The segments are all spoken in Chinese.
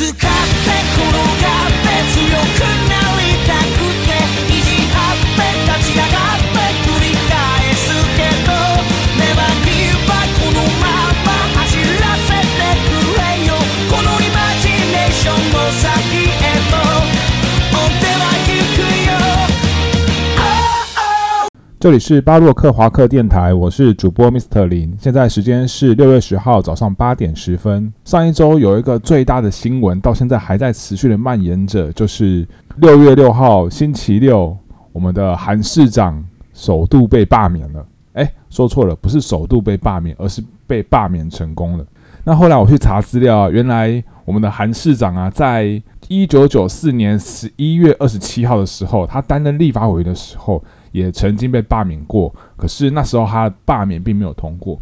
使って転が这里是巴洛克华克电台，我是主播 Mr 林。现在时间是六月十号早上八点十分。上一周有一个最大的新闻，到现在还在持续的蔓延着，就是六月六号星期六，我们的韩市长首度被罢免了。哎，说错了，不是首度被罢免，而是被罢免成功了。那后来我去查资料，原来我们的韩市长啊，在一九九四年十一月二十七号的时候，他担任立法委员的时候。也曾经被罢免过，可是那时候他罢免并没有通过。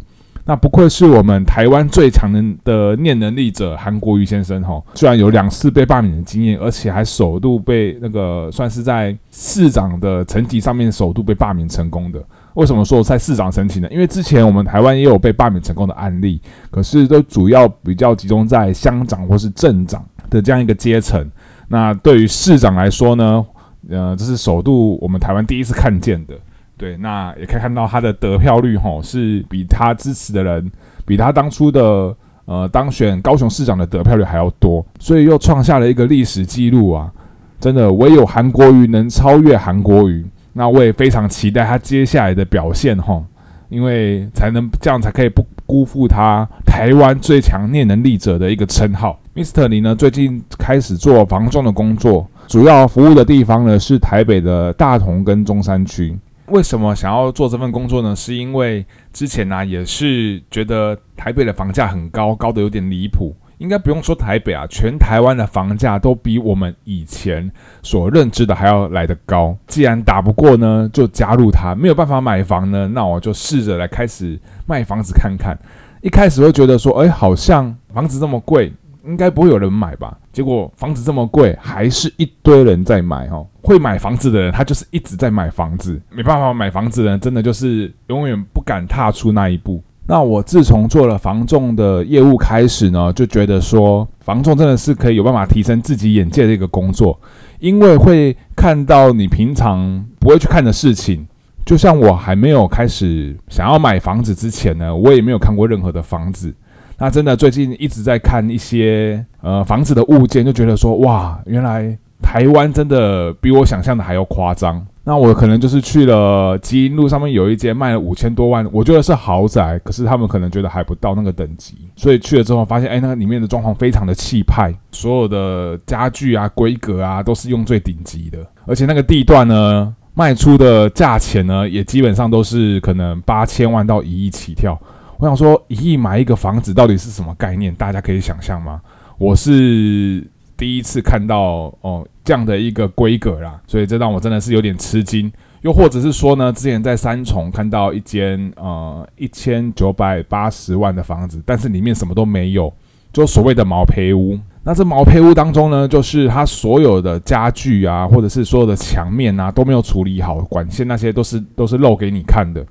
那不愧是我们台湾最强的的念能力者韩国瑜先生哈，虽然有两次被罢免的经验，而且还首度被那个算是在市长的层级上面首度被罢免成功的。为什么说在市长申请呢？因为之前我们台湾也有被罢免成功的案例，可是都主要比较集中在乡长或是镇长的这样一个阶层。那对于市长来说呢？呃，这是首度我们台湾第一次看见的，对，那也可以看到他的得票率吼是比他支持的人，比他当初的呃当选高雄市长的得票率还要多，所以又创下了一个历史记录啊！真的，唯有韩国瑜能超越韩国瑜，那我也非常期待他接下来的表现吼，因为才能这样才可以不辜负他台湾最强念能力者的一个称号。Mr. 李呢，最近开始做防重的工作。主要服务的地方呢是台北的大同跟中山区。为什么想要做这份工作呢？是因为之前呢也是觉得台北的房价很高，高的有点离谱。应该不用说台北啊，全台湾的房价都比我们以前所认知的还要来得高。既然打不过呢，就加入它。没有办法买房呢，那我就试着来开始卖房子看看。一开始会觉得说，哎，好像房子这么贵。应该不会有人买吧？结果房子这么贵，还是一堆人在买哦。会买房子的人，他就是一直在买房子。没办法买房子的人，真的就是永远不敢踏出那一步。那我自从做了房仲的业务开始呢，就觉得说，房仲真的是可以有办法提升自己眼界的一个工作，因为会看到你平常不会去看的事情。就像我还没有开始想要买房子之前呢，我也没有看过任何的房子。那真的最近一直在看一些呃房子的物件，就觉得说哇，原来台湾真的比我想象的还要夸张。那我可能就是去了基因路上面有一间卖了五千多万，我觉得是豪宅，可是他们可能觉得还不到那个等级，所以去了之后发现，哎，那个里面的装潢非常的气派，所有的家具啊、规格啊都是用最顶级的，而且那个地段呢，卖出的价钱呢也基本上都是可能八千万到一亿起跳。我想说，一亿买一个房子到底是什么概念？大家可以想象吗？我是第一次看到哦这样的一个规格啦，所以这让我真的是有点吃惊。又或者是说呢，之前在三重看到一间呃一千九百八十万的房子，但是里面什么都没有，就所谓的毛坯屋。那这毛坯屋当中呢，就是它所有的家具啊，或者是所有的墙面啊都没有处理好，管线那些都是都是露给你看的。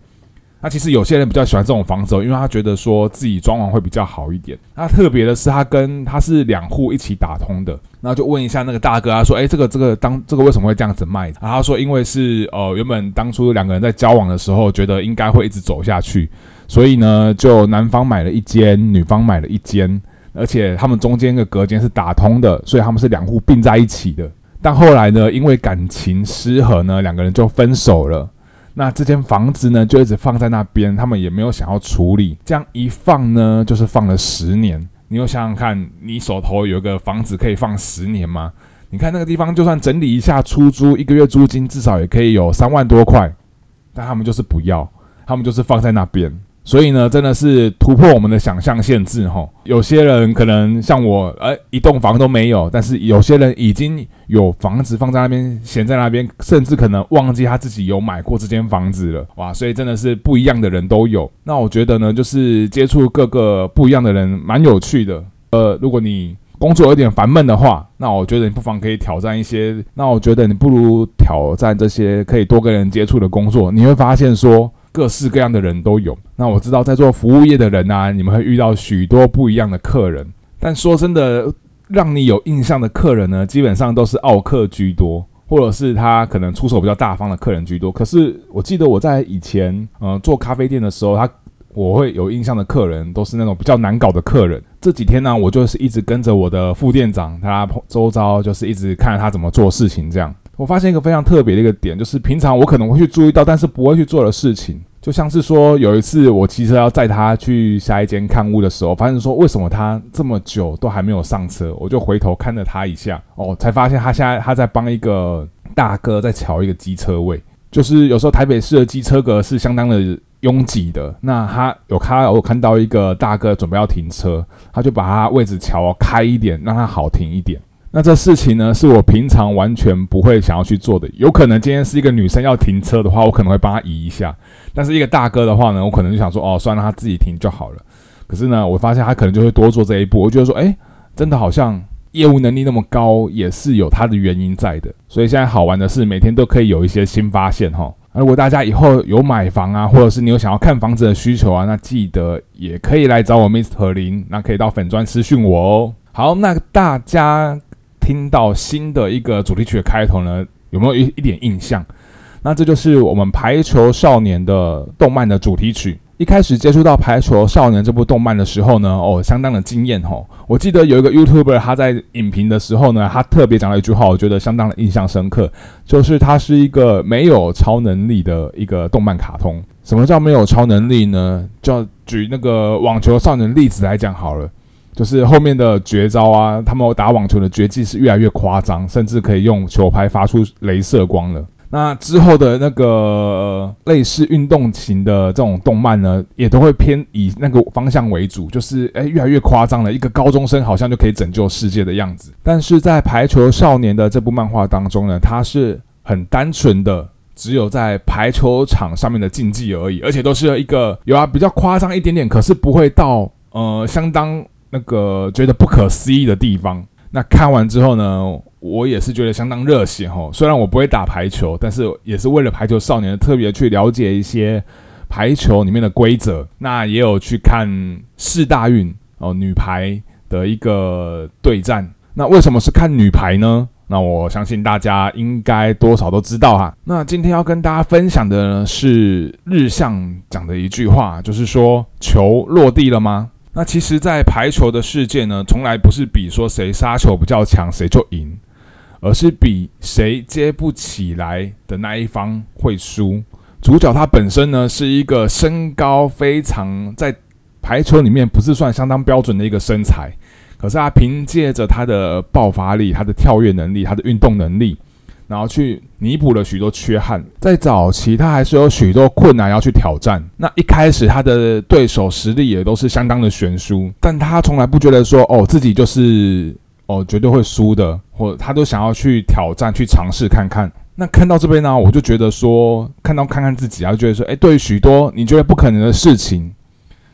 那其实有些人比较喜欢这种房子，因为他觉得说自己装潢会比较好一点。那特别的是，他跟他是两户一起打通的。那就问一下那个大哥，他说：“哎，这个这个当这个为什么会这样子卖？”然后他说：“因为是呃，原本当初两个人在交往的时候，觉得应该会一直走下去，所以呢，就男方买了一间，女方买了一间，而且他们中间的隔间是打通的，所以他们是两户并在一起的。但后来呢，因为感情失和呢，两个人就分手了。”那这间房子呢，就一直放在那边，他们也没有想要处理。这样一放呢，就是放了十年。你又想想看，你手头有一个房子可以放十年吗？你看那个地方，就算整理一下出租，一个月租金至少也可以有三万多块。但他们就是不要，他们就是放在那边。所以呢，真的是突破我们的想象限制哈。有些人可能像我，哎，一栋房都没有；但是有些人已经有房子放在那边，闲在那边，甚至可能忘记他自己有买过这间房子了。哇，所以真的是不一样的人都有。那我觉得呢，就是接触各个不一样的人，蛮有趣的。呃，如果你工作有点烦闷的话，那我觉得你不妨可以挑战一些。那我觉得你不如挑战这些可以多跟人接触的工作，你会发现说。各式各样的人都有。那我知道，在做服务业的人啊，你们会遇到许多不一样的客人。但说真的，让你有印象的客人呢，基本上都是奥客居多，或者是他可能出手比较大方的客人居多。可是我记得我在以前呃做咖啡店的时候，他我会有印象的客人都是那种比较难搞的客人。这几天呢，我就是一直跟着我的副店长，他周遭就是一直看着他怎么做事情。这样，我发现一个非常特别的一个点，就是平常我可能会去注意到，但是不会去做的事情。就像是说，有一次我骑车要载他去下一间看屋的时候，发现说为什么他这么久都还没有上车，我就回头看了他一下，哦，才发现他现在他在帮一个大哥在调一个机车位。就是有时候台北市的机车格是相当的拥挤的，那他有看我看到一个大哥准备要停车，他就把他位置调开一点，让他好停一点。那这事情呢，是我平常完全不会想要去做的。有可能今天是一个女生要停车的话，我可能会帮她移一下；但是一个大哥的话呢，我可能就想说，哦，算了，他自己停就好了。可是呢，我发现他可能就会多做这一步。我觉得说，哎，真的好像业务能力那么高，也是有他的原因在的。所以现在好玩的是，每天都可以有一些新发现哈。如果大家以后有买房啊，或者是你有想要看房子的需求啊，那记得也可以来找我 Mr 林，那可以到粉砖私讯我哦。好，那大家。听到新的一个主题曲的开头呢，有没有一一点印象？那这就是我们《排球少年》的动漫的主题曲。一开始接触到《排球少年》这部动漫的时候呢，哦，相当的惊艳哦。我记得有一个 YouTuber 他在影评的时候呢，他特别讲了一句话，我觉得相当的印象深刻，就是它是一个没有超能力的一个动漫卡通。什么叫没有超能力呢？就举那个网球少年例子来讲好了。就是后面的绝招啊，他们打网球的绝技是越来越夸张，甚至可以用球拍发出镭射光了。那之后的那个类似运动型的这种动漫呢，也都会偏以那个方向为主，就是诶越来越夸张了。一个高中生好像就可以拯救世界的样子。但是在排球少年的这部漫画当中呢，它是很单纯的，只有在排球场上面的竞技而已，而且都是一个有啊比较夸张一点点，可是不会到呃相当。那个觉得不可思议的地方，那看完之后呢，我也是觉得相当热血哦。虽然我不会打排球，但是也是为了排球少年特别去了解一些排球里面的规则。那也有去看四大运哦，女排的一个对战。那为什么是看女排呢？那我相信大家应该多少都知道哈。那今天要跟大家分享的呢是日向讲的一句话，就是说球落地了吗？那其实，在排球的世界呢，从来不是比说谁杀球比较强谁就赢，而是比谁接不起来的那一方会输。主角他本身呢是一个身高非常在排球里面不是算相当标准的一个身材，可是他凭借着他的爆发力、他的跳跃能力、他的运动能力。然后去弥补了许多缺憾，在早期他还是有许多困难要去挑战。那一开始他的对手实力也都是相当的悬殊，但他从来不觉得说哦自己就是哦绝对会输的，或他都想要去挑战、去尝试看看。那看到这边呢，我就觉得说看到看看自己啊，觉得说哎，对于许多你觉得不可能的事情，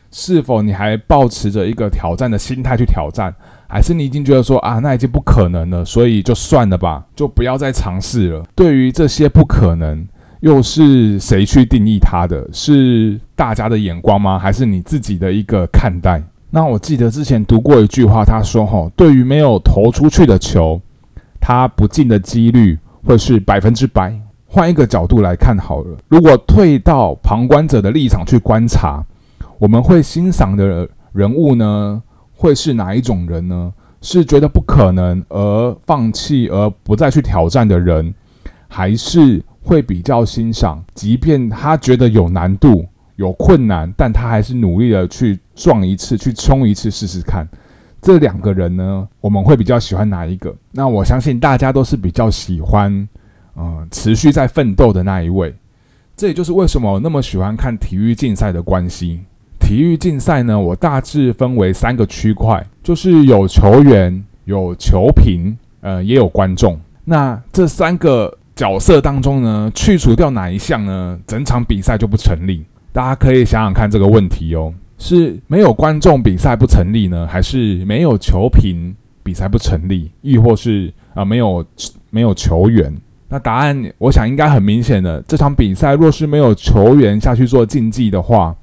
是否你还保持着一个挑战的心态去挑战？还是你已经觉得说啊，那已经不可能了，所以就算了吧，就不要再尝试了。对于这些不可能，又是谁去定义它的？是大家的眼光吗？还是你自己的一个看待？那我记得之前读过一句话，他说：“吼，对于没有投出去的球，它不进的几率会是百分之百。”换一个角度来看好了，如果退到旁观者的立场去观察，我们会欣赏的人物呢？会是哪一种人呢？是觉得不可能而放弃而不再去挑战的人，还是会比较欣赏，即便他觉得有难度、有困难，但他还是努力的去撞一次、去冲一次试试看？这两个人呢，我们会比较喜欢哪一个？那我相信大家都是比较喜欢，嗯，持续在奋斗的那一位。这也就是为什么我那么喜欢看体育竞赛的关系。体育竞赛呢，我大致分为三个区块，就是有球员、有球评，呃，也有观众。那这三个角色当中呢，去除掉哪一项呢？整场比赛就不成立。大家可以想想看这个问题哦，是没有观众比赛不成立呢，还是没有球评比赛不成立，亦或是啊没有没有球员？那答案我想应该很明显的，这场比赛若是没有球员下去做竞技的话。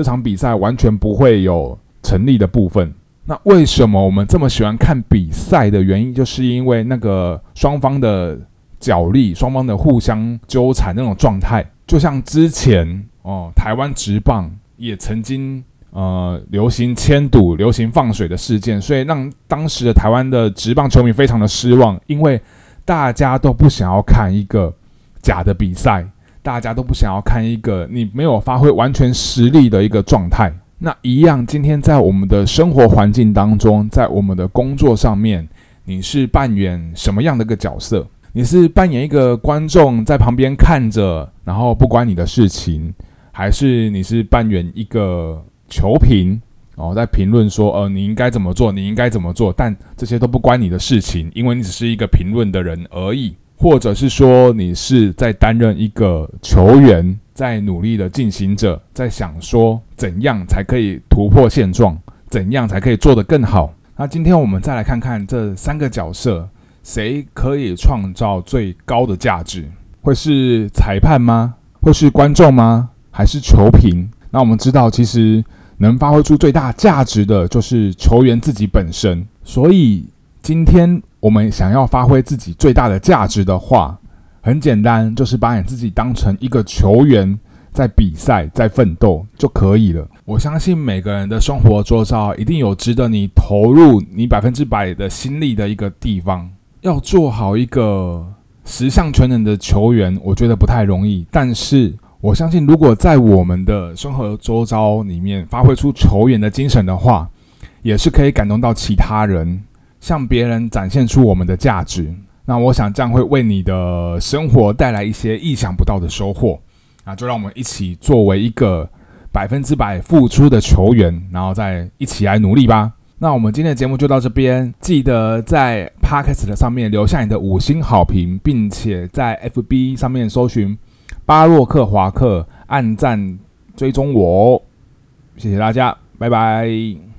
这场比赛完全不会有成立的部分。那为什么我们这么喜欢看比赛的原因，就是因为那个双方的角力，双方的互相纠缠那种状态，就像之前哦，台湾直棒也曾经呃流行迁赌、流行放水的事件，所以让当时的台湾的直棒球迷非常的失望，因为大家都不想要看一个假的比赛，大家都不想要看一个你没有发挥完全实力的一个状态。那一样，今天在我们的生活环境当中，在我们的工作上面，你是扮演什么样的一个角色？你是扮演一个观众在旁边看着，然后不关你的事情，还是你是扮演一个球评哦，在评论说，呃，你应该怎么做，你应该怎么做？但这些都不关你的事情，因为你只是一个评论的人而已，或者是说你是在担任一个球员。在努力的进行者，在想说怎样才可以突破现状，怎样才可以做得更好。那今天我们再来看看这三个角色，谁可以创造最高的价值？会是裁判吗？会是观众吗？还是球评？那我们知道，其实能发挥出最大价值的就是球员自己本身。所以今天我们想要发挥自己最大的价值的话，很简单，就是把你自己当成一个球员，在比赛，在奋斗就可以了。我相信每个人的生活周遭一定有值得你投入你百分之百的心力的一个地方。要做好一个十项全能的球员，我觉得不太容易。但是我相信，如果在我们的生活周遭里面发挥出球员的精神的话，也是可以感动到其他人，向别人展现出我们的价值。那我想这样会为你的生活带来一些意想不到的收获，那就让我们一起作为一个百分之百付出的球员，然后再一起来努力吧。那我们今天的节目就到这边，记得在 Podcast 的上面留下你的五星好评，并且在 FB 上面搜寻巴洛克华克，按赞追踪我。谢谢大家，拜拜。